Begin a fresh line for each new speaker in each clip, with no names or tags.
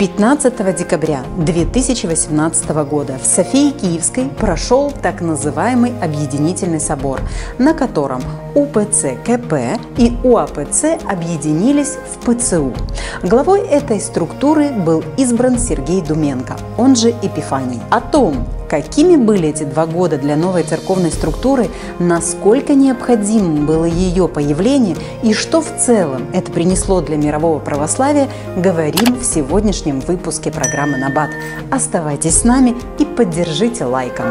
15 декабря 2018 года в Софии Киевской прошел так называемый Объединительный собор, на котором УПЦ КП и УАПЦ объединились в ПЦУ. Главой этой структуры был избран Сергей Думенко, он же Эпифаний. О том, какими были эти два года для новой церковной структуры, насколько необходимым было ее появление и что в целом это принесло для мирового православия, говорим в сегодняшнем выпуске программы «Набат». Оставайтесь с нами и поддержите лайком.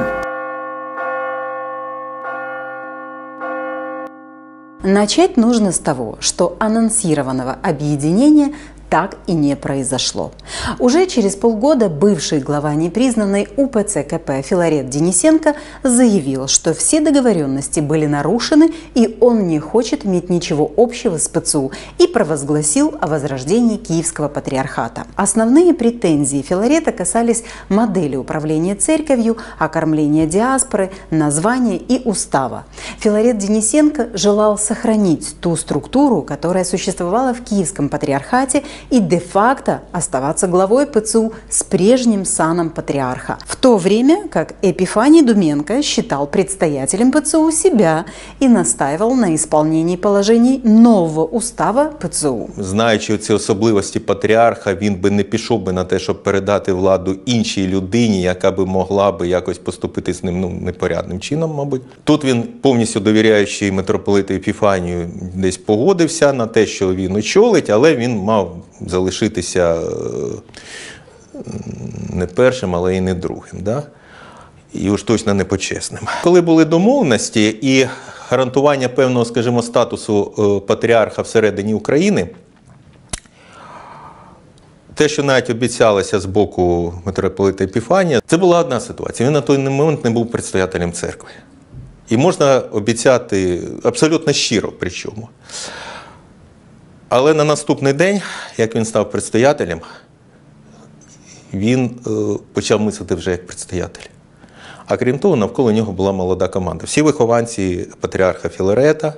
Начать нужно с того, что анонсированного объединения так и не произошло. Уже через полгода бывший глава непризнанной УПЦ КП Филарет Денисенко заявил, что все договоренности были нарушены и он не хочет иметь ничего общего с ПЦУ и провозгласил о возрождении Киевского патриархата. Основные претензии Филарета касались модели управления церковью, окормления диаспоры, названия и устава. Филарет Денисенко желал сохранить ту структуру, которая существовала в Киевском патриархате и де-факто оставаться главой ПЦУ с прежним саном патриарха, в то время как Эпифаний Думенко считал предстоятелем ПЦУ себя и настаивал на исполнении положений нового устава ПЦУ.
Знаючи ці особливості патріарха, він би не пішов би на те, щоб передати владу іншій людині, яка би могла би якось поступити з ним ну непорядним чином, мабуть. Тут він повністю довіряючи митрополиту Епіфанію, десь погодився на те, що він очолить, але він мав залишитися е, не першим, але і не другим. Да? І уж точно не почесним. Коли були домовленості і гарантування певного, скажімо, статусу е, патріарха всередині України, те, що навіть обіцялося з боку митрополита Епіфанія, це була одна ситуація. Він на той момент не був предстоятелем церкви. І можна обіцяти абсолютно щиро, причому. Але на наступний день, як він став предстоятелем, він е, почав мислити вже як предстоятель. А крім того, навколо нього була молода команда. Всі вихованці патріарха Філарета,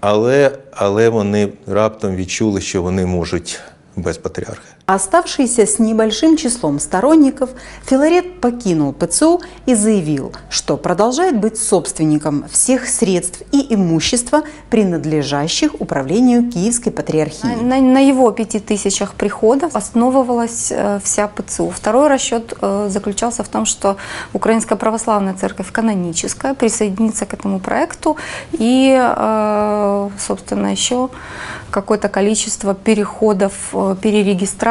але, але вони раптом відчули, що вони можуть без патріарха.
Оставшийся с небольшим числом сторонников, Филарет покинул ПЦУ и заявил, что продолжает быть собственником всех средств и имущества, принадлежащих управлению Киевской патриархии.
На, на его пяти тысячах приходов основывалась э, вся ПЦУ. Второй расчет э, заключался в том, что Украинская православная церковь каноническая присоединится к этому проекту и, э, собственно, еще какое-то количество переходов, э,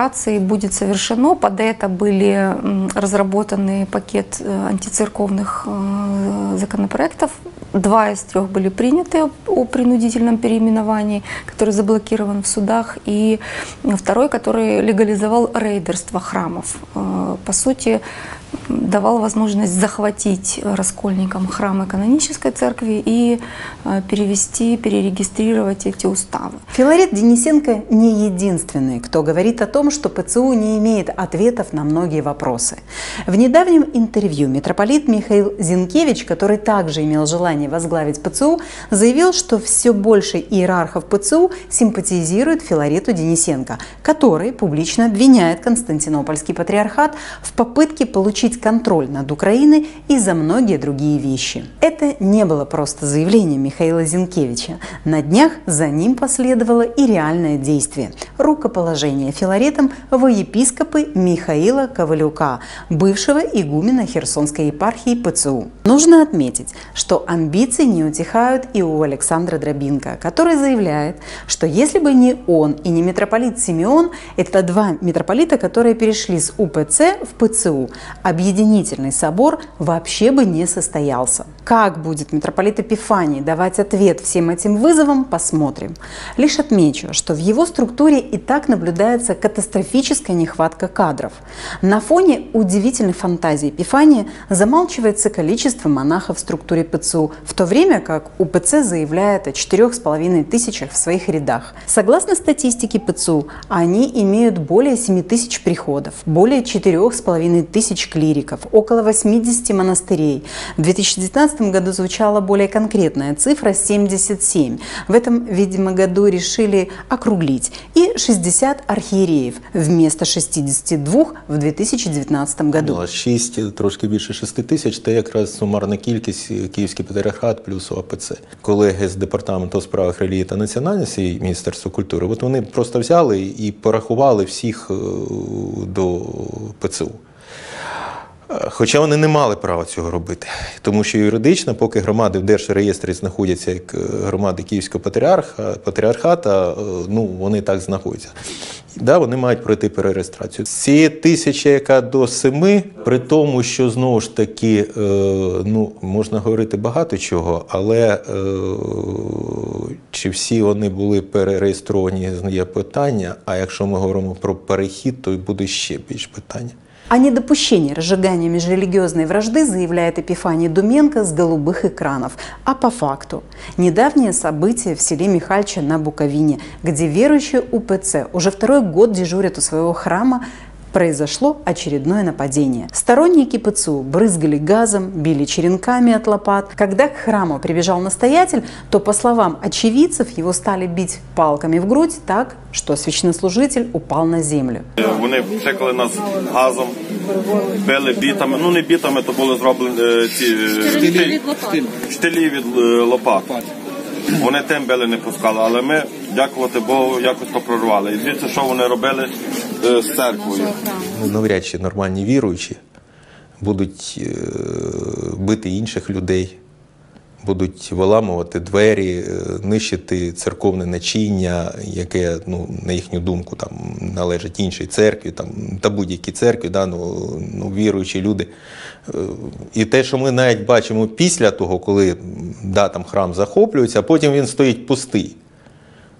перерегистраций будет совершено. Под это были разработаны пакет э, антицерковных э, законопроектов. Два из трех были приняты о принудительном переименовании, который заблокирован в судах, и второй, который легализовал рейдерство храмов. Э, По сути, давал возможность захватить раскольникам храмы канонической церкви и э, перевести, перерегистрировать эти уставы.
Филарет Денисенко не единственный, кто говорит о том, что ПЦУ не имеет ответов на многие вопросы. В недавнем интервью митрополит Михаил Зинкевич, который также имел желание возглавить ПЦУ, заявил, что все больше иерархов ПЦУ симпатизируют Филарету Денисенко, который публично обвиняет Константинопольский патриархат в попытке получить контроль над Украиной и за многие другие вещи. Это не было просто заявление Михаила Зинкевича. На днях за ним последовало и реальное действие – рукоположение Филаретом во епископы Михаила Ковалюка, бывшего игумена Херсонской епархии ПЦУ. Нужно отметить, что амбиции не утихают и у Александра Дробинка, который заявляет, что если бы не он и не митрополит Симеон, это два митрополита, которые перешли с УПЦ в ПЦУ, объединительный собор вообще бы не состоялся. Как будет митрополит Эпифаний давать ответ всем этим вызовам, посмотрим. Лишь отмечу, что в его структуре и так наблюдается катастрофическая нехватка кадров. На фоне удивительной фантазии Эпифания замалчивается количество монахов в структуре ПЦУ, в то время как УПЦ заявляет о 4,5 тысячах в своих рядах. Согласно статистике ПЦУ, они имеют более 7 тысяч приходов, более 4,5 тысяч клириков, около 80 монастырей. В 2019 году звучала более конкретная цифра – 77. В этом, видимо, году решили округлить. И 60 архиереев вместо 62 в 2019 году.
6, трошки більше 6 тисяч, це якраз сумарна кількість Київський патріархат плюс ОАПЦ. Колеги з департаменту у справах релігії та національності і Міністерства культури, от вони просто взяли і порахували всіх е, до ПЦУ. Хоча вони не мали права цього робити, тому що юридично, поки громади в держреєстрі знаходяться як е, громади Київського патріарха, патріархата, е, ну вони так знаходяться. Да, вони мають пройти перереєстрацію. З цієї тисячі, яка до семи, при тому, що знову ж таки, е, ну можна говорити багато чого, але чи всі вони були перереєстровані, є питання. А якщо ми говоримо про перехід, то буде ще більш питання.
О недопущении разжигания межрелигиозной вражды заявляет Эпифаний Думенко с голубых экранов. А по факту – недавнее событие в селе Михальча на Буковине, где верующие УПЦ уже второй год дежурят у своего храма, произошло очередное нападение. Сторонники ПЦУ брызгали газом, били черенками от лопат. Когда к храму прибежал настоятель, то, по словам очевидцев, его стали бить палками в грудь так, что священнослужитель упал на землю.
Вони пшикали нас газом, били бітами. Ну не бітами, то були зроблені е, ці е, штилі, штилі від е, лопат. Вони тим не пускали, але ми, дякувати Богу, якось то прорвали. І дивіться, що вони робили е, з церквою.
Навряд чи нормальні віруючі будуть е, бити інших людей, будуть виламувати двері, е, нищити церковне начиння, яке, ну, на їхню думку, там, належить іншій церкві, там, та будь-якій церкві, да, ну, ну, віруючі люди. Е, І те, що ми навіть бачимо після того, коли да, там храм захоплюється, а потім він стоїть пустий.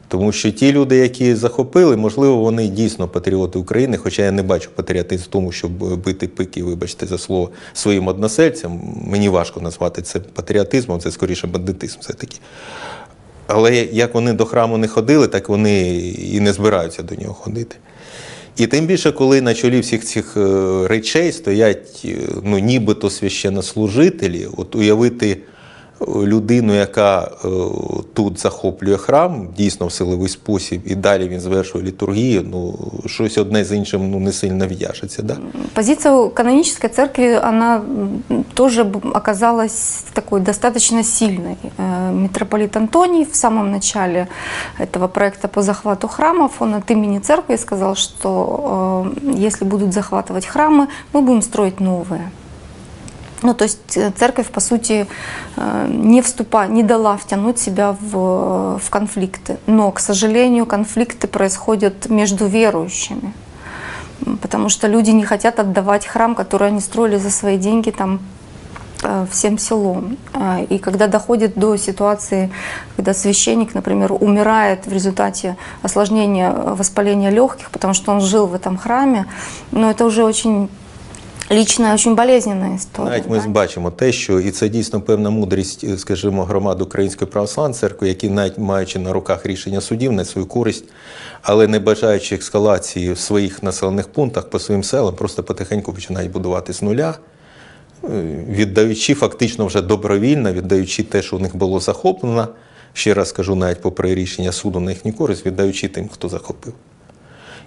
Тому що ті люди, які захопили, можливо, вони дійсно патріоти України, хоча я не бачу патріотизм в тому, щоб бити пики, вибачте за слово, своїм односельцям. Мені важко назвати це патріотизмом, це скоріше бандитизм все-таки. Але як вони до храму не ходили, так вони і не збираються до нього ходити. І тим більше, коли на чолі всіх цих е, речей стоять е, ну, нібито священнослужителі, от уявити людину, яка е, тут захоплює храм, дійсно в силовий спосіб, і далі він звершує літургію, ну щось одне з іншим ну, не сильно в'яжеться. Да?
Позиция канонической церкви, она м, тоже б- оказалась такой достаточно сильной. Э, Митрополит Антоний в самом начале этого проекта по захвату храмов, он от имени церкви сказал, что э, если будут захватывать храмы, мы будем строить новые. Ну, то есть э, церковь, по сути, э, не, вступа, не дала втянуть себя в, э, в конфликты. Но, к сожалению, конфликты происходят между верующими. Потому что люди не хотят отдавать храм, который они строили за свои деньги там всем селом. А, И когда доходит до ситуации, когда священник, например, умирает в результате осложнения воспаления легких, потому что он жил в этом храме, но это уже очень личная, очень болезненная история.
Навіть ми
да.
бачимо те, що і це дійсно певна мудрість, е, скажімо, громад Української православної церкви, які навіть маючи на руках рішення судів на свою користь, але не бажаючи ескалації в своїх населених пунктах по своїм селам, просто потихеньку починають будувати з нуля, е, віддаючи фактично вже добровільно, віддаючи те, що у них було захоплено. Ще раз скажу, навіть попри рішення суду на їхню користь, віддаючи тим, хто захопив.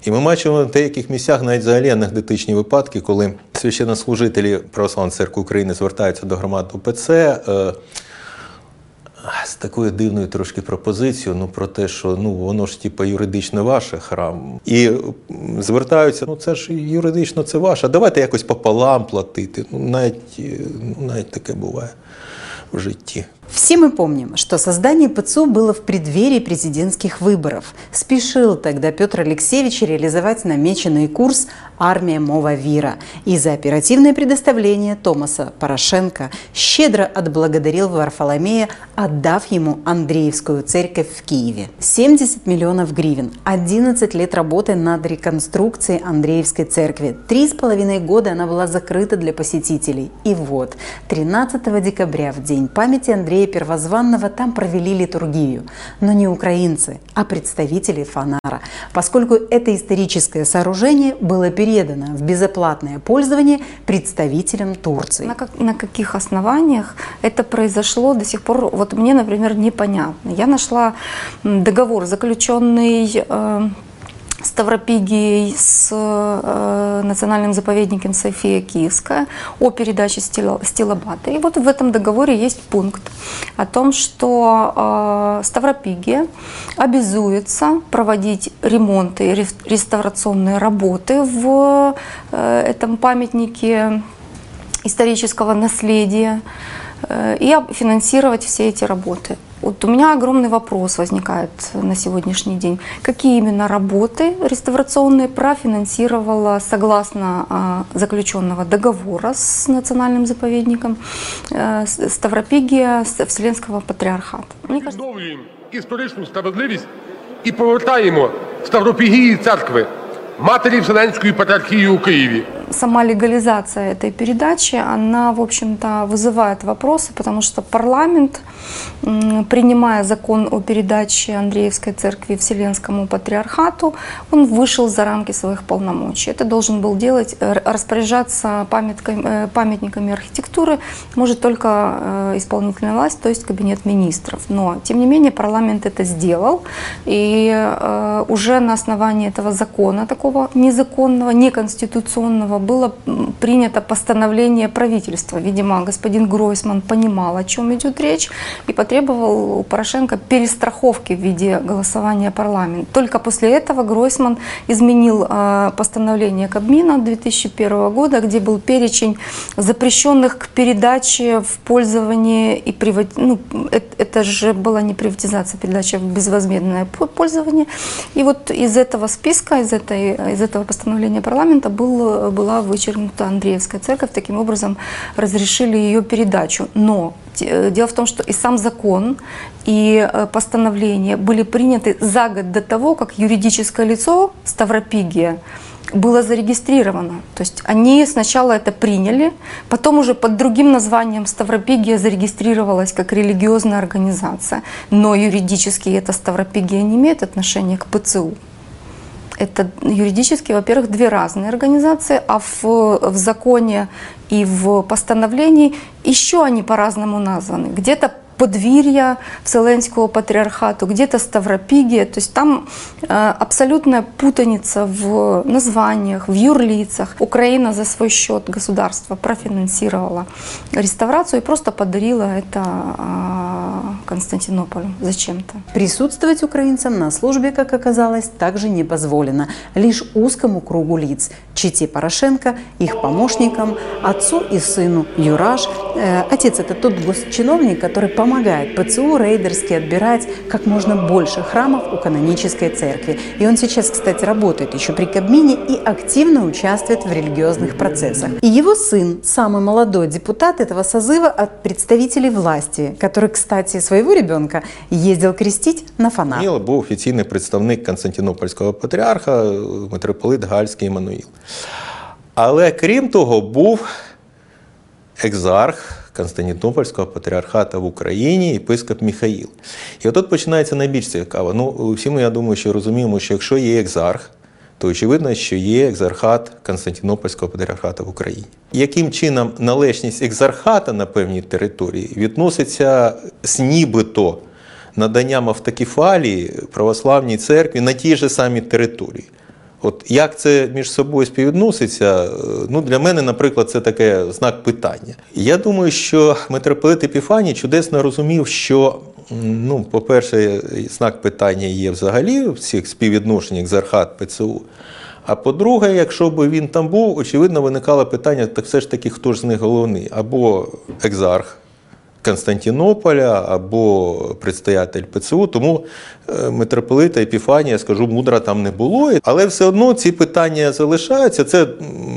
І ми бачимо в деяких місцях навіть взагалі анекдотичні випадки, коли священнослужителі Православної церкви України звертаються до громад УПЦ е, з такою дивною трошки пропозицією, ну про те, що ну воно ж типа юридично ваше храм. І звертаються, ну це ж юридично це ваше. Давайте якось пополам платити. Ну навіть, е, ну, навіть таке буває в житті.
Все мы помним, что создание ПЦУ было в преддверии президентских выборов. Спешил тогда Петр Алексеевич реализовать намеченный курс «Армия Мова Вира». И за оперативное предоставление Томаса Порошенко щедро отблагодарил Варфоломея, отдав ему Андреевскую церковь в Киеве. 70 миллионов гривен, 11 лет работы над реконструкцией Андреевской церкви. Три с половиной года она была закрыта для посетителей. И вот, 13 декабря, в день памяти Андрея Первозванного там провели литургию. Но не украинцы, а представители Фанара, поскольку это историческое сооружение было передано в безоплатное пользование представителям Турции.
На, как, на каких основаниях это произошло до сих пор, вот мне, например, непонятно. Я нашла договор, заключенный э, Ставропигией с э, национальным заповедником София Киевская о передаче Стилобата. И вот в этом договоре есть пункт о том, что э, Ставропигия обязуется проводить ремонты и реставрационные работы в э, этом памятнике исторического наследия и финансировать все эти работы. Вот у меня огромный вопрос возникает на сегодняшний день. Какие именно работы реставрационные профинансировала согласно а, заключенного договора с национальным заповедником э, Ставропигия Вселенского патриархата?
Мне кажется... Відновлюємо історичну справедливість і повертаємо Ставропігії церкви матері Вселенської патріархії у Києві.
сама легализация этой передачи, она, в общем-то, вызывает вопросы, потому что парламент, принимая закон о передаче Андреевской церкви Вселенскому патриархату, он вышел за рамки своих полномочий. Это должен был делать, э, распоряжаться э, памятниками архитектуры может только э, исполнительная власть, то есть кабинет министров. Но, тем не менее, парламент это сделал, и уже на основании этого закона, такого незаконного, неконституционного, было принято постановление правительства. Видимо, господин Гройсман понимал, о чем идет речь, и потребовал у Порошенко перестраховки в виде голосования парламента. Только после этого Гройсман изменил э, постановление Кабмина 2001 года, где был перечень запрещенных к передаче в пользование и приват... ну, это, это же была не приватизация, а передача в безвозмездное пользование. И вот из этого списка, из, этой, из этого постановления парламента был, была была вычеркнута Андреевская церковь, таким образом разрешили ее передачу. Но э, дело в том, что и сам закон, и э, постановления были приняты за год до того, как юридическое лицо Ставропигия было зарегистрировано. То есть они сначала это приняли, потом уже под другим названием Ставропигия зарегистрировалась как религиозная организация. Но юридически эта Ставропигия не имеет отношения к ПЦУ. Это юридически, во-первых, две разные организации, а в, в законе и в постановлении еще они по-разному названы. Где-то подвір'я Вселенського патриархату, где-то Ставропигия. То есть там абсолютная путаница в названиях, в юрлицах. Украина за свой счет государства профинансировала реставрацию и просто подарила это э, Константинополю зачем-то.
Присутствовать украинцам на службе, как оказалось, также не позволено. Лишь узкому кругу лиц. Чите Порошенко, их помощникам, отцу и сыну Юраш. Э, отец – это тот госчиновник, который помог помогает ПЦУ рейдерски отбирать как можно больше храмов у канонической церкви. И он сейчас, кстати, работает еще при Кабмине и активно участвует в религиозных процессах. И его сын, самый молодой депутат этого созыва от представителей власти, который, кстати, своего ребенка ездил крестить на фонарь.
Міло був офіційний представник Константинопольського патріарха, митрополит Гальський Еммануїл. Але крім того, був екзарх Константинопольського патріархата в Україні, єпископ Міхаїл. І отут починається найбільш цікаво. Ну, всі ми, я думаю, що розуміємо, що якщо є екзарх, то очевидно, що є екзархат Константинопольського патріархата в Україні. Яким чином належність екзархата на певній території відноситься з нібито наданням автокефалії православній церкві на тій же самій території? От як це між собою співвідноситься, е, ну для мене, наприклад, це таке знак питання. Я думаю, що митрополит Епіфаній чудесно розумів, що, ну, по-перше, знак питання є взагалі в цих співвідношеннях з Архат ПЦУ. А по-друге, якщо б він там був, очевидно, виникало питання, так все ж таки, хто ж з них головний? Або екзарх Константинополя або предстоятель ПЦУ, тому е, митрополита Епіфанія, скажу, мудра там не було. Але все одно ці питання залишаються. Це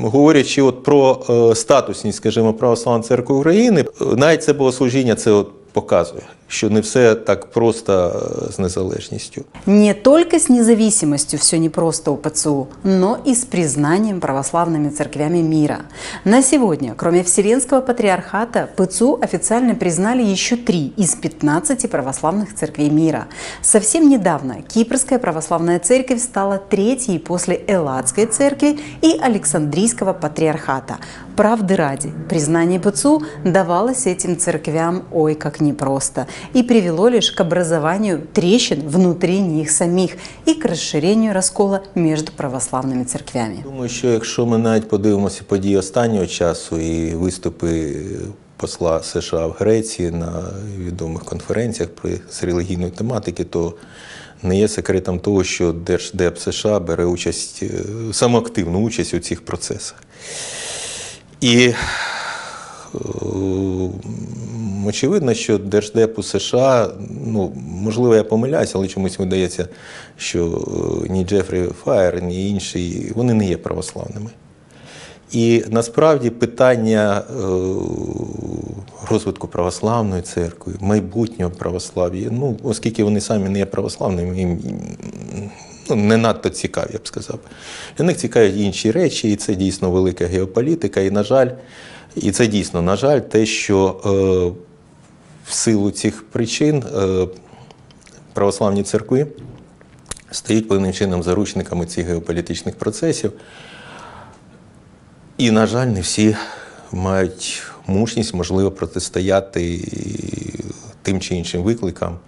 говорячи от про е, статусність, скажімо, православної церкви України, навіть це богослужіння це от показує, що не все так просто з незалежністю.
Не только с независимостью все непросто у ПЦУ, но и с признанием православными церквями мира. На сегодня, кроме Вселенского патриархата, ПЦУ официально признали еще три из 15 православных церквей мира. Совсем недавно Кипрская православная церковь стала третьей после Элладской церкви и Александрийского патриархата. Правды ради, признание ПЦУ давалось этим церквям ой как непросто и привело лишь к образованию трещин внутри них самих и к расширению раскола между православными церквями.
Думаю, що якщо ми навіть подивимося події останнього часу і виступи посла США в Греції на відомих конференціях при з релігійної тематики, то не є секретом того, що Держдеп США бере участь, е, самоактивну участь у цих процесах. І е, очевидно, що Держдепу США, ну, можливо, я помиляюся, але чомусь видається, що е, ні Джефрі Фаєр, ні інші, вони не є православними. І насправді питання е, розвитку православної церкви, майбутнього православ'я, ну, оскільки вони самі не є православними, їм ну, не надто цікаві, я б сказав. Для них цікаві інші речі, і це дійсно велика геополітика. І, на жаль, і це дійсно, на жаль, те, що е, в силу цих причин е, православні церкви стають певним чином заручниками цих геополітичних процесів. І, на жаль, не всі мають мужність, можливо, протистояти тим чи іншим викликам,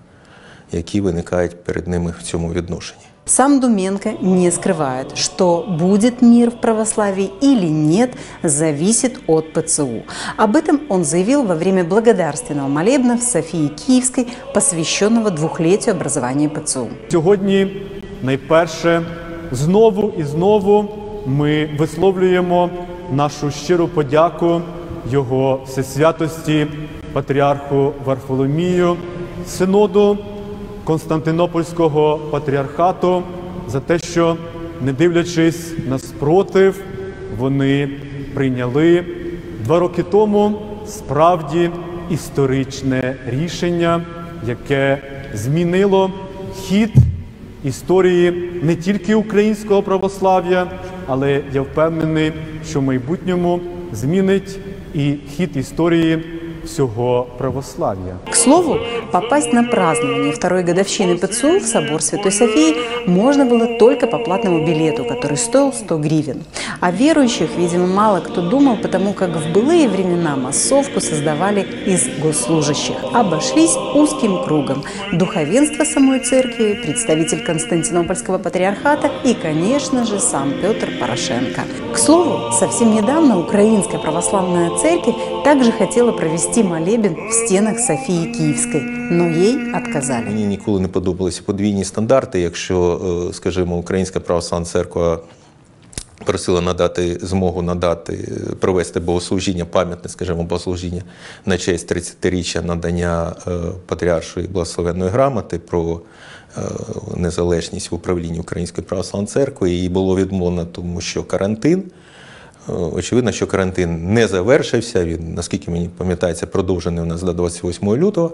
які виникають перед ними в цьому відношенні.
Сам Думенко не скрывает, что будет мир в православии или нет, зависит от ПЦУ. Об этом он заявил во время благодарственного молебна в Софии Киевской, посвященного двухлетию образования ПЦУ.
Сьогодні найперше знову і знову ми висловлюємо нашу щиру подяку Його всесвятості патріарху Варфоломію, синоду Константинопольського патріархату за те, що, не дивлячись на спротив, вони прийняли два роки тому справді історичне рішення, яке змінило хід історії не тільки українського православ'я, але я впевнений, що в майбутньому змінить і хід історії всього православ'я.
К слову, попасть на празднование второй годовщины ПЦУ в собор Святой Софии можно было только по платному билету, который стоил 100 гривен. О верующих, видимо, мало кто думал, потому как в былые времена массовку создавали из госслужащих. Обошлись узким кругом. Духовенство самой церкви, представитель Константинопольского патриархата и, конечно же, сам Петр Порошенко. К слову, совсем недавно Украинская православная церковь также хотела провести молебен в стенах Софии Киевской, но ей отказали.
Мені ніколи не подобалися подвійні стандарти. Якщо, е, скажімо, Українська православна церква просила надати змогу надати провести богослужіння, пам'ятне, скажімо, богослужіння на честь 30-річчя надання е, патріаршої благословенної грамоти про незалежність в управлінні Української православної церкви. Її було відмовлено, тому що карантин. Е, Очевидно, що карантин не завершився. Він, наскільки мені пам'ятається, продовжений у нас до 28 лютого.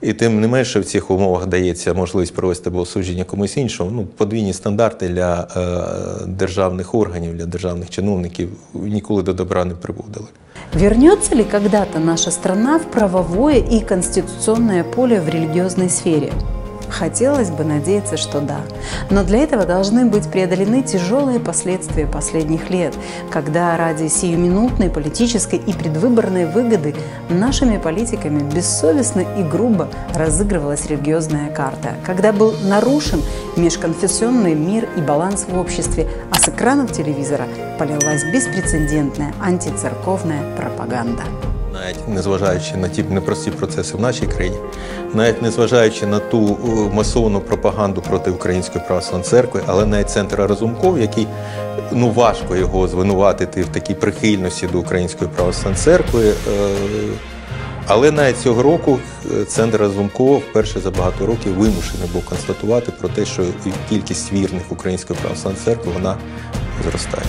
І тим не менше в цих умовах дається можливість провести богослужіння комусь іншому. Ну, подвійні стандарти для е, державних органів, для державних чиновників ніколи до добра не приводили.
Вернется ли когда-то наша страна в правовое и конституционное поле в религиозной сфере? Хотелось бы надеяться, что да. Но для этого должны быть преодолены тяжелые последствия последних лет, когда ради сиюминутной политической и предвыборной выгоды нашими политиками бессовестно и грубо разыгрывалась религиозная карта, когда был нарушен межконфессионный мир и баланс в обществе, а с экранов телевизора полилась беспрецедентная антицерковная пропаганда.
Навіть незважаючи на ті непрості процеси в нашій країні, навіть незважаючи на ту е, масовану пропаганду проти Української православної церкви, але навіть центр Разумков, який ну важко його звинуватити в такій прихильності до Української православної церкви. е, Але навіть цього року е, центр Разумкова вперше за багато років вимушений був констатувати про те, що кількість вірних Української православної церкви вона зростає.